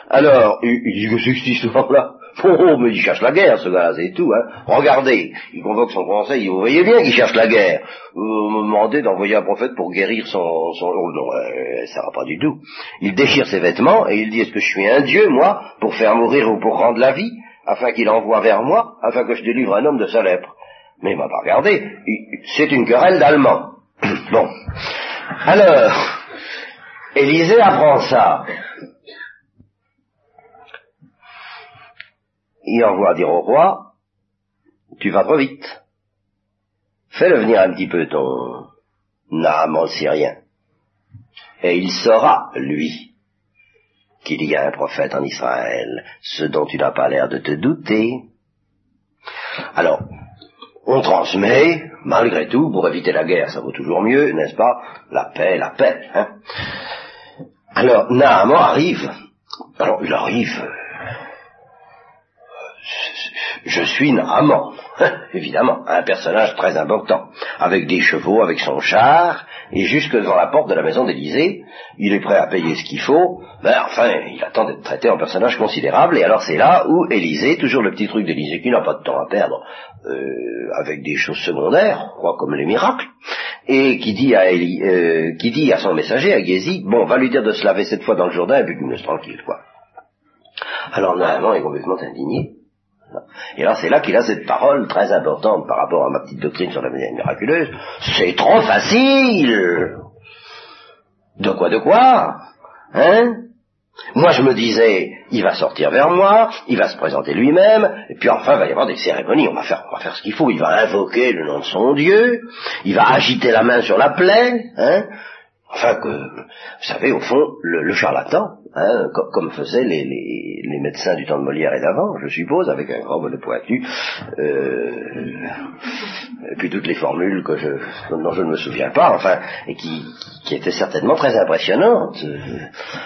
Alors, il, dit que c'est cette histoire-là Oh, mais il cherche la guerre, ce gars-là, c'est tout. Hein. Regardez, il convoque son conseil, vous voyez bien qu'il cherche la guerre. Vous me demandez d'envoyer un prophète pour guérir son... son... Oh non, euh, ça va pas du tout. Il déchire ses vêtements et il dit, est-ce que je suis un dieu, moi, pour faire mourir ou pour rendre la vie, afin qu'il envoie vers moi, afin que je délivre un homme de sa lèpre? Mais il m'a pas regardé. C'est une querelle d'Allemands. [COUGHS] bon. Alors, Élisée apprend ça. il envoie dire au roi, tu vas trop vite. Fais-le venir un petit peu ton Naaman syrien. Et il saura, lui, qu'il y a un prophète en Israël, ce dont tu n'as pas l'air de te douter. Alors, on transmet, malgré tout, pour éviter la guerre, ça vaut toujours mieux, n'est-ce pas? La paix, la paix. Hein Alors, Naaman arrive. Alors, il arrive je suis Naaman, [LAUGHS] évidemment, un personnage très important, avec des chevaux, avec son char, et jusque devant la porte de la maison d'Élysée, il est prêt à payer ce qu'il faut, ben enfin, il attend d'être traité en personnage considérable, et alors c'est là où Élysée, toujours le petit truc d'Élysée qui n'a pas de temps à perdre, euh, avec des choses secondaires, quoi, comme les miracles, et qui dit à, euh, qui dit à son messager, à Gézi, bon, va lui dire de se laver cette fois dans le Jourdain, et puis qu'il me laisse tranquille, quoi. Alors Naaman est complètement indigné, et alors c'est là qu'il a cette parole très importante par rapport à ma petite doctrine sur la manière miraculeuse. C'est trop facile. De quoi, de quoi Hein? Moi, je me disais, il va sortir vers moi, il va se présenter lui-même, et puis enfin, il va y avoir des cérémonies, on va faire, on va faire ce qu'il faut, il va invoquer le nom de son Dieu, il va agiter la main sur la plaie, hein, enfin que, vous savez, au fond, le charlatan, Hein, comme, faisaient les, médecins du temps de Molière et d'avant, je suppose, avec un grand bonnet pointu, euh, et puis toutes les formules que je, dont je ne me souviens pas, enfin, et qui, qui étaient certainement très impressionnantes.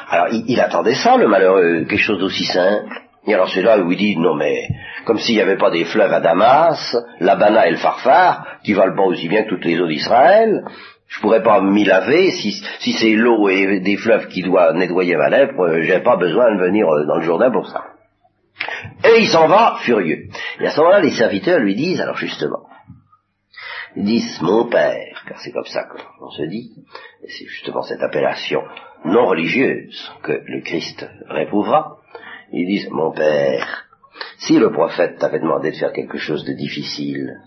Alors, il, attendait ça, le malheureux, quelque chose d'aussi simple. Et alors c'est là où il dit, non mais, comme s'il n'y avait pas des fleuves à Damas, l'Abana et le Farfar, qui valent pas aussi bien que toutes les eaux d'Israël, je pourrais pas m'y laver si, si c'est l'eau et des fleuves qui doivent nettoyer ma lèvre, euh, j'ai pas besoin de venir euh, dans le Jourdain pour ça. Et il s'en va furieux. Et à ce moment-là, les serviteurs lui disent, alors justement, ils disent mon père, car c'est comme ça qu'on se dit, et c'est justement cette appellation non religieuse que le Christ réprouvera, ils disent mon père, si le prophète t'avait demandé de faire quelque chose de difficile,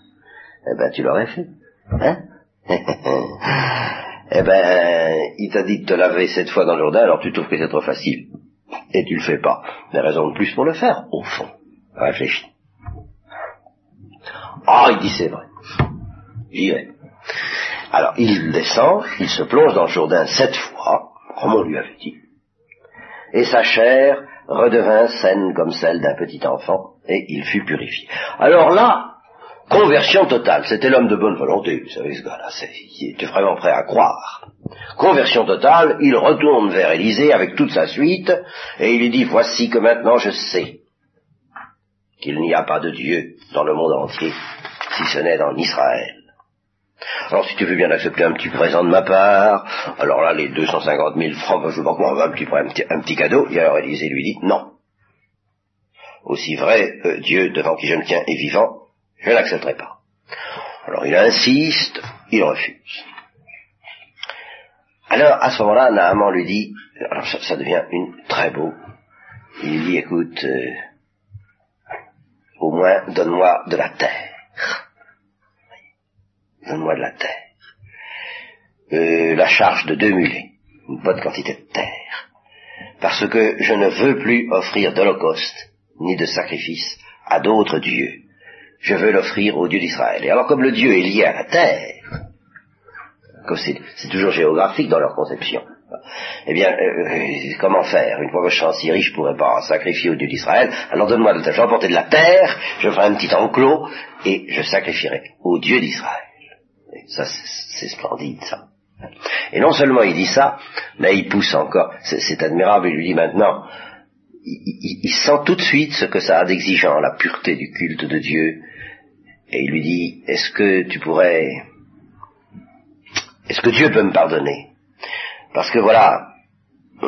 eh ben tu l'aurais fait. Hein? Eh ben, il t'a dit de te laver cette fois dans le Jourdain, alors tu trouves que c'est trop facile. Et tu le fais pas. Mais raison de plus pour le faire, au fond. Réfléchis. Ah, il dit c'est vrai. J'y vais. Alors, il descend, il se plonge dans le Jourdain sept fois, comme on lui avait dit. Et sa chair redevint saine comme celle d'un petit enfant, et il fut purifié. Alors là, Conversion totale. C'était l'homme de bonne volonté, vous savez, ce gars-là. Il était vraiment prêt à croire. Conversion totale, il retourne vers Élisée avec toute sa suite, et il lui dit, voici que maintenant je sais qu'il n'y a pas de Dieu dans le monde entier, si ce n'est dans Israël. Alors si tu veux bien accepter un petit présent de ma part, alors là les 250 000 francs, je sais pas un petit, un un petit cadeau, et alors Élisée lui dit, non. Aussi vrai, euh, Dieu devant qui je me tiens est vivant, je n'accepterai pas. Alors il insiste, il refuse. Alors à ce moment-là, Naaman lui dit, alors ça, devient une très beau. Il lui dit, écoute, euh, au moins donne-moi de la terre. Donne-moi de la terre. Euh, la charge de deux mulets, une bonne quantité de terre. Parce que je ne veux plus offrir d'holocauste ni de sacrifice à d'autres dieux je veux l'offrir au Dieu d'Israël. Et alors comme le Dieu est lié à la terre, comme c'est toujours géographique dans leur conception, Eh bien, euh, comment faire Une fois que je serai en Syrie, je ne pourrai pas sacrifier au Dieu d'Israël. Alors donne-moi de l'argent, porter de la terre, je ferai un petit enclos, et je sacrifierai au Dieu d'Israël. Ça, c'est splendide, ça. Et non seulement il dit ça, mais il pousse encore. C'est admirable, il lui dit maintenant, il, sent tout de suite ce que ça a d'exigeant, la pureté du culte de Dieu. Et il lui dit, est-ce que tu pourrais... Est-ce que Dieu peut me pardonner? Parce que voilà, euh,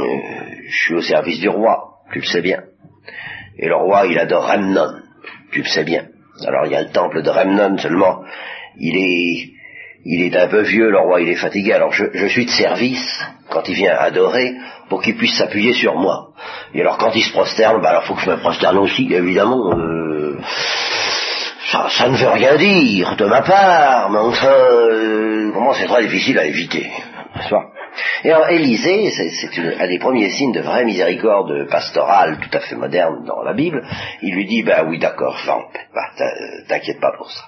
je suis au service du roi, tu le sais bien. Et le roi, il adore Ramnon, tu le sais bien. Alors il y a le temple de Ramnon seulement, il est il est un peu vieux, le roi il est fatigué, alors je, suis de service quand il vient adorer pour qu'il puisse s'appuyer sur moi. Et alors quand il se prosterne, bah alors faut que je me prosterne aussi, évidemment. Euh, ça, ne veut rien dire de ma part, mais enfin, euh, comment c'est très difficile à éviter. Et alors Élisée, c'est un des premiers signes de vraie miséricorde pastorale tout à fait moderne dans la Bible, il lui dit, ben oui d'accord, bah, t'inquiète pas pour ça.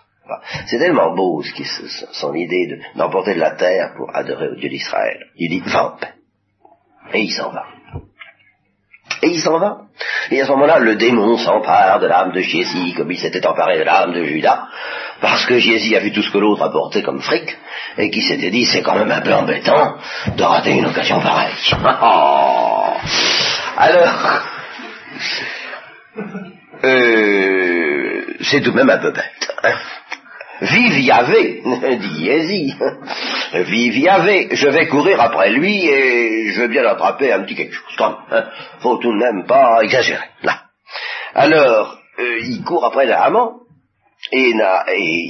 C'est tellement beau ce qui, son idée d'emporter de, la terre pour adorer au Dieu d'Israël. Il dit va Et il s'en va. Et il s'en va. Et à ce moment-là, le démon s'empare de l'âme de Jésus comme il s'était emparé de l'âme de Judas, parce que Jésus a vu tout ce que l'autre apportait comme fric, et qui s'était dit, c'est quand même un peu embêtant de rater une occasion pareille. [LAUGHS] Alors, euh, c'est tout de même un peu bête. Hein. Vive Yahvé, [LAUGHS] dit Yézi. Vive Yahvé, je vais courir après lui et je vais bien l'attraper un petit quelque chose. Hein. Faut tout de même pas exagérer. Là. Alors, euh, il court après Naaman, et, Na, et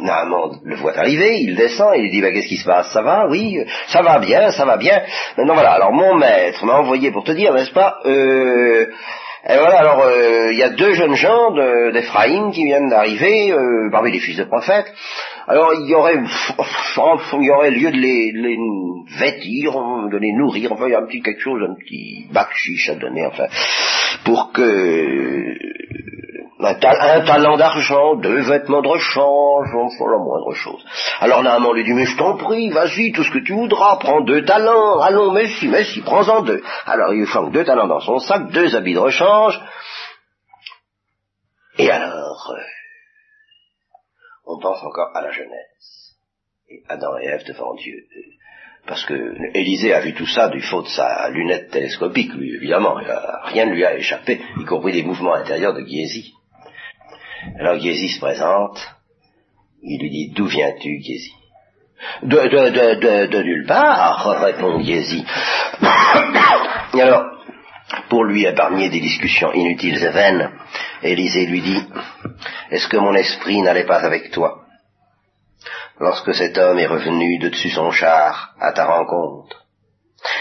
Naaman le voit arriver, il descend, et il dit, bah, qu'est-ce qui se passe? Ça va? Oui, ça va bien, ça va bien. Maintenant voilà, alors mon maître m'a envoyé pour te dire, n'est-ce pas, euh, et voilà, alors euh, il y a deux jeunes gens d'Ephraïm qui viennent d'arriver euh, parmi les fils de prophètes. Alors il y aurait, il y aurait lieu de les, vêtir, de les nourrir, enfin il y a un petit quelque chose, un petit bac chiche à donner, enfin, pour que un, talent d'argent, deux vêtements de rechange, enfin la moindre chose. Alors Naaman lui dit, mais je t'en prie, vas-y, tout ce que tu voudras, prends deux talents, allons, mais si, prends-en deux. Alors il flanque deux talents dans son sac, deux habits de rechange, et alors, euh, on pense encore à la jeunesse, et Adam et Ève devant Dieu. Parce que Élisée a vu tout ça du faute de sa lunette télescopique, lui, évidemment. Rien ne lui a échappé, y compris les mouvements intérieurs de Giesi. Alors Gézi se présente, il lui dit D'où viens-tu, Gézi de, de, nulle part, répond Gézi. [COUGHS] Et alors, pour lui épargner des discussions inutiles et vaines, Élisée lui dit Est-ce que mon esprit n'allait pas avec toi? Lorsque cet homme est revenu de dessus son char à ta rencontre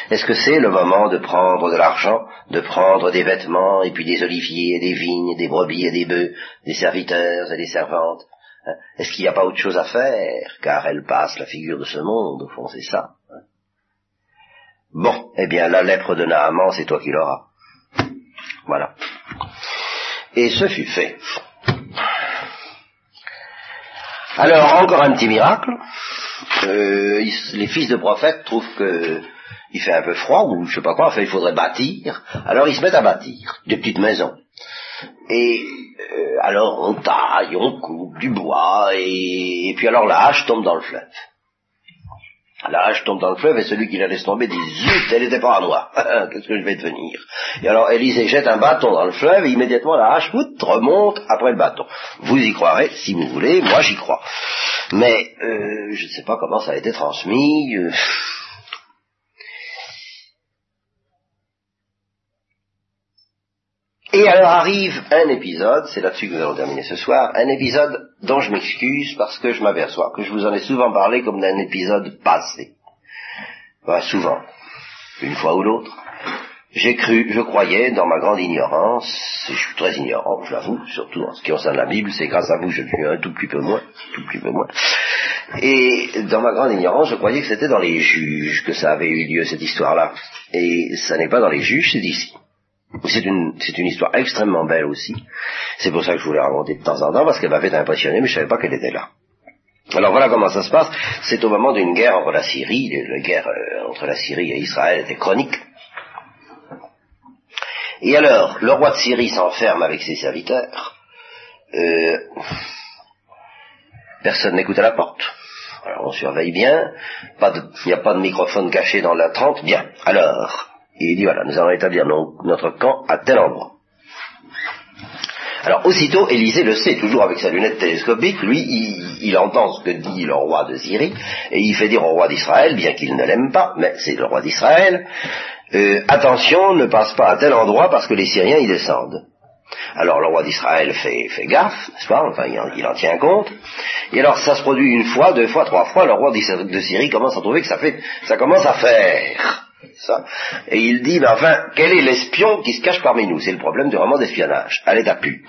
est-ce que c'est le moment de prendre de l'argent, de prendre des vêtements, et puis des oliviers, des vignes, des brebis et des bœufs, des serviteurs et des servantes hein? Est-ce qu'il n'y a pas autre chose à faire Car elle passe la figure de ce monde, au fond, c'est ça. Hein? bon, eh bien, la lèpre de Naaman, c'est toi qui l'auras. Voilà. Et ce fut fait. Alors, encore un petit miracle. Euh, les fils de prophètes trouvent que il fait un peu froid ou je sais pas quoi, enfin il faudrait bâtir. Alors ils se mettent à bâtir des petites maisons. Et euh, alors on taille, on coupe du bois et, puis alors la hache tombe dans le fleuve. La hache tombe dans le fleuve et celui qui la laisse tomber dit zut, elle n'était pas à moi. [LAUGHS] Qu'est-ce que je vais devenir? Et alors Élisée jette un bâton dans le fleuve et immédiatement la hache remonte après le bâton. Vous y croirez si vous voulez, moi j'y crois. Mais euh, je ne sais pas comment ça a été transmis. Euh, Et alors arrive un épisode, c'est là-dessus que nous allons terminer ce soir, un épisode dont je m'excuse parce que je m'aperçois que je vous en ai souvent parlé comme d'un épisode passé. souvent, une fois ou l'autre. J'ai cru, je croyais, dans ma grande ignorance, je suis très ignorant, je l'avoue, surtout en ce qui concerne la Bible, c'est grâce à vous que je suis un tout petit peu moins, tout petit peu moins. Et dans ma grande ignorance, je croyais que c'était dans les juges que ça avait eu lieu, cette histoire-là. Et ça n'est pas dans les juges, c'est d'ici. C'est une, c'est une histoire extrêmement belle aussi. C'est pour ça que je voulais raconter de temps en temps, parce qu'elle m'avait impressionné, mais je savais pas qu'elle était là. Alors voilà comment ça se passe. C'est au moment d'une guerre entre la Syrie, la guerre euh, entre la Syrie et Israël était chronique. Et alors, le roi de Syrie s'enferme avec ses serviteurs. Euh, personne n'écoute à la porte. Alors on surveille bien. Il n'y a pas de microphone caché dans la trente. Bien. Alors, il dit voilà, nous allons établir notre camp à tel endroit. Alors aussitôt, Élisée le sait, toujours avec sa lunette télescopique, lui, il, entend ce que dit le roi de Syrie, et il fait dire au roi d'Israël, bien qu'il ne l'aime pas, mais c'est le roi d'Israël, euh, attention, ne passe pas à tel endroit parce que les Syriens y descendent. Alors le roi d'Israël fait, gaffe, n'est-ce pas? Enfin, il en, tient compte. Et alors ça se produit une fois, deux fois, trois fois, le roi de Syrie commence à trouver que ça fait, ça commence à faire. Ça. Et il dit, mais enfin, quel est l'espion qui se cache parmi nous? C'est le problème du roman d'espionnage, à l'état pur.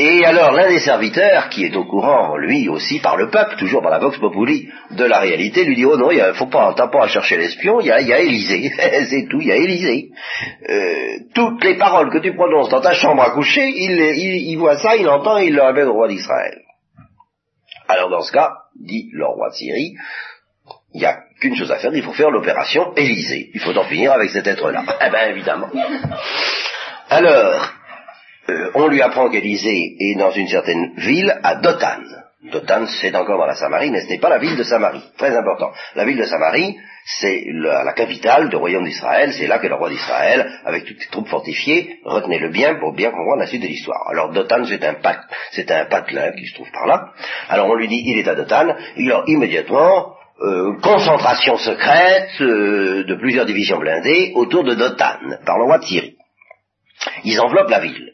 Et alors l'un des serviteurs, qui est au courant, lui aussi, par le peuple, toujours par la Vox Populi, de la réalité, lui dit, oh non, il faut pas, t'as pas à chercher l'espion, il y a, il Élysée, [LAUGHS] c'est tout, il y a Élysée. Euh, toutes les paroles que tu prononces dans ta chambre à coucher, il, il, voit ça, il entend, il le rappelle au roi d'Israël. Alors dans ce cas, dit le roi de Syrie, il n'y a qu'une chose à faire, il faut faire l'opération Élysée. Il faut en finir avec cet être-là. [LAUGHS] Eh bien, évidemment. Alors, euh, on lui apprend qu'Élysée est dans une certaine ville, à Dothan. Dothan, c'est encore dans la Samarie, mais ce n'est pas la ville de Samarie. Très important. La ville de Samarie, c'est la, capitale du royaume d'Israël. C'est là que le roi d'Israël, avec toutes ses troupes fortifiées, retenait le bien pour bien comprendre la suite de l'histoire. Alors Dothan, c'est un c'est un patelin qui se trouve par là. Alors on lui dit, il est à Dothan. Alors immédiatement, euh, concentration secrète euh, de plusieurs divisions blindées autour de Dothan, par le roi de Syrie. Ils enveloppent la ville.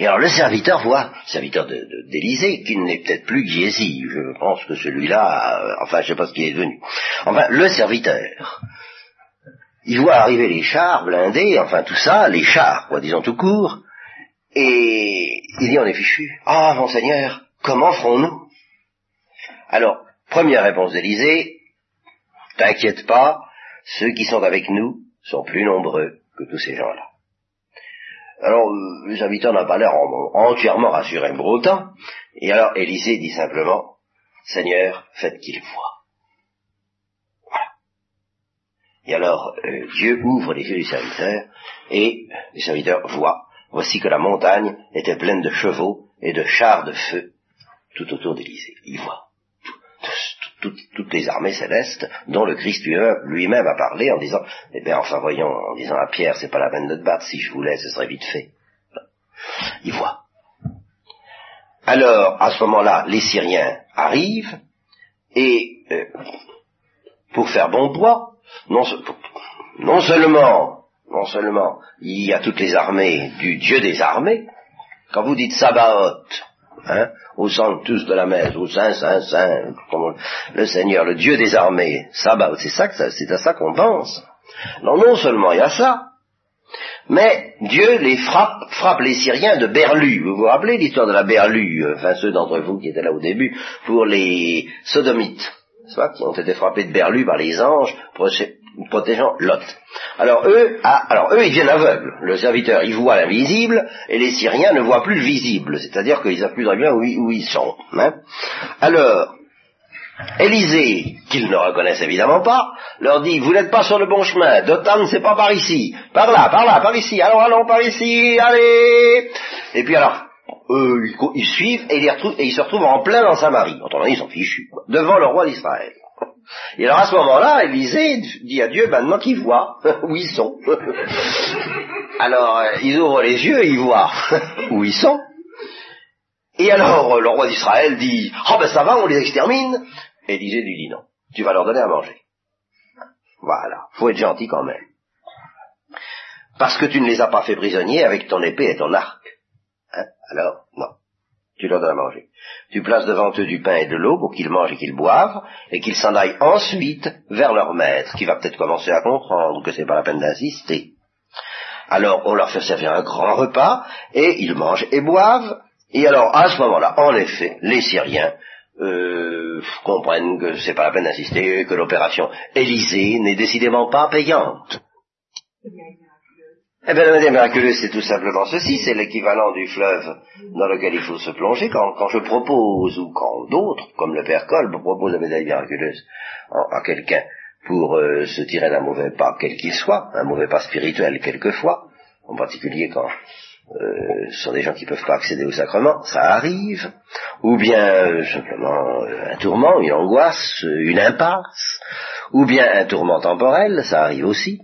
Et alors le serviteur voit, serviteur d'Élysée, de, qu'il n'est peut-être plus Giesi, je pense que celui-là, euh, enfin je sais pas ce qui est devenu. Enfin, le serviteur, il voit arriver les chars blindés, enfin tout ça, les chars, quoi, disons tout court, et il dit on est fichu. Ah, monseigneur, comment ferons-nous? Alors, première réponse d'Élysée, t'inquiète pas, ceux qui sont avec nous sont plus nombreux que tous ces gens-là. Alors, les habitants n'ont pas l'air entièrement rassurés pour autant. Et alors, Élisée dit simplement, Seigneur, faites qu'il voie. Voilà. Et alors, euh, Dieu ouvre les yeux du serviteur, et le serviteur voit, voici que la montagne était pleine de chevaux et de chars de feu tout autour d'Élysée. Il voit toutes les armées célestes dont le Christ lui-même a parlé en disant, eh bien enfin voyons, en disant à Pierre, c'est pas la peine de te battre, si je voulais, ce serait vite fait. Il voit. Alors, à ce moment-là, les Syriens arrivent, et euh, pour faire bon poids, non, non seulement, non seulement, il y a toutes les armées du Dieu des armées, quand vous dites Sabaoth, hein, au tous de la messe, au Saint, Saint, Saint, le Seigneur, le Dieu des armées, Sabbat, c'est ça c'est à ça qu'on pense. Non, non seulement il y a ça, mais Dieu les frappe, frappe les Syriens de Berlu. Vous vous rappelez l'histoire de la Berlu, euh, enfin ceux d'entre vous qui étaient là au début, pour les Sodomites, qui ont été frappés de Berlu par les anges, protégeant Lot. Alors eux, ah, alors eux, ils viennent aveugles. Le serviteur, il voit l'invisible, et les Syriens ne voient plus le visible. C'est-à-dire qu'ils savent plus très bien où, ils sont. Hein. Alors, Élisée, qu'ils ne reconnaissent évidemment pas, leur dit, vous n'êtes pas sur le bon chemin, Dotan, c'est pas par ici, par là, par là, par ici, allons, allons, par ici, allez Et puis alors, eux, ils, suivent et ils, se retrouvent en plein dans Samarie. Autrement ils sont fichus, devant le roi d'Israël. Et alors à ce moment-là, Élisée dit à Dieu, maintenant qu'ils voient [LAUGHS] où ils sont. [LAUGHS] alors euh, ils ouvrent les yeux ils voient [LAUGHS] où ils sont. Et alors le roi d'Israël dit, oh ben ça va, on les extermine. Élisée lui dit non, tu vas leur donner à manger. Voilà, faut être gentil quand même. Parce que tu ne les as pas fait prisonniers avec ton épée et ton arc. Hein? Alors, non tu leur donnes à manger. Tu places devant eux du pain et de l'eau pour qu'ils mangent et qu'ils boivent, et qu'ils s'en aillent ensuite vers leur maître, qui va peut-être commencer à comprendre que c'est pas la peine d'insister. Alors on leur fait servir un grand repas, et ils mangent et boivent, et alors à ce moment-là, en effet, les Syriens euh, comprennent que c'est pas la peine d'insister, que l'opération Élysée n'est décidément pas payante. Eh bien, la médaille miraculeuse, c'est tout simplement ceci, c'est l'équivalent du fleuve dans lequel il faut se plonger. Quand, je propose, ou quand d'autres, comme le Père Kolb, propose la médaille miraculeuse à, quelqu'un pour euh, se tirer d'un mauvais pas, quel qu'il soit, un mauvais pas spirituel quelquefois, en particulier quand euh, ce sont des gens qui ne peuvent pas accéder au sacrement, ça arrive, ou bien euh, simplement un tourment, une angoisse, une impasse, ou bien un tourment temporel, ça arrive aussi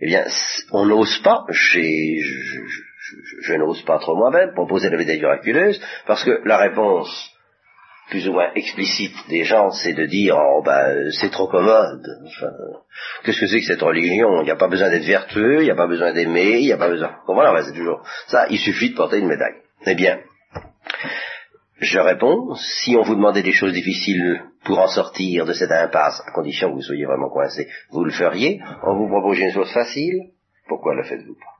eh bien, on n'ose pas, je, n'ose pas trop moi-même, proposer la médaille miraculeuse, parce que la réponse plus ou moins explicite des gens, c'est de dire oh ben c'est trop commode. qu'est-ce que c'est que cette religion? Il n'y a pas besoin d'être vertueux, il n'y a pas besoin d'aimer, il n'y a pas besoin. Bon voilà, c'est toujours ça. Il suffit de porter une médaille. Eh bien, je réponds, si on vous demandait des choses difficiles pour en sortir de cette impasse, à condition que vous soyez vraiment coincé, vous le feriez. On vous propose une chose facile, pourquoi le faites-vous pas?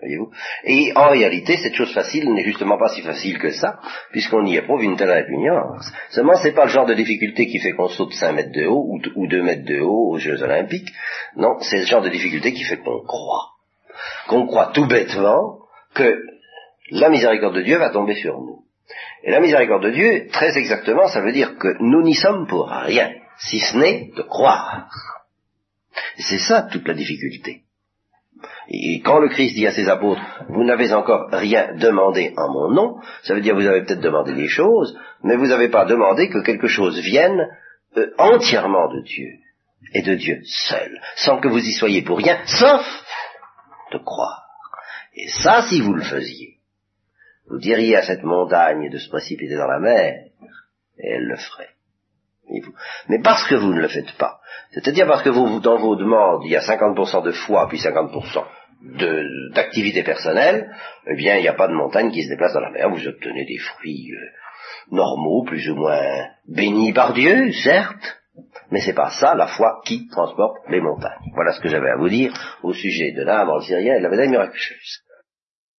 Voyez-vous? Et en réalité, cette chose facile n'est justement pas si facile que ça, puisqu'on y éprouve une telle répugnance. Seulement, c'est pas le genre de difficulté qui fait qu'on saute 5 mètres de haut ou, ou 2 mètres de haut aux Jeux Olympiques. Non, c'est le genre de difficulté qui fait qu'on croit. Qu'on croit tout bêtement que la miséricorde de Dieu va tomber sur nous. Et la miséricorde de Dieu, très exactement, ça veut dire que nous n'y sommes pour rien, si ce n'est de croire. C'est ça toute la difficulté. Et quand le Christ dit à ses apôtres, vous n'avez encore rien demandé en mon nom, ça veut dire que vous avez peut-être demandé des choses, mais vous n'avez pas demandé que quelque chose vienne euh, entièrement de Dieu, et de Dieu seul, sans que vous y soyez pour rien, sauf de croire. Et ça, si vous le faisiez, vous diriez à cette montagne de se précipiter dans la mer, et elle le ferait. Mais parce que vous ne le faites pas, c'est-à-dire parce que vous, dans vos demandes, il y a 50% de foi, puis 50% d'activité personnelle, eh bien, il n'y a pas de montagne qui se déplace dans la mer. Vous obtenez des fruits euh, normaux, plus ou moins bénis par Dieu, certes, mais c'est pas ça la foi qui transporte les montagnes. Voilà ce que j'avais à vous dire au sujet de l'âme en Syrie et de la médaille miraculeuse.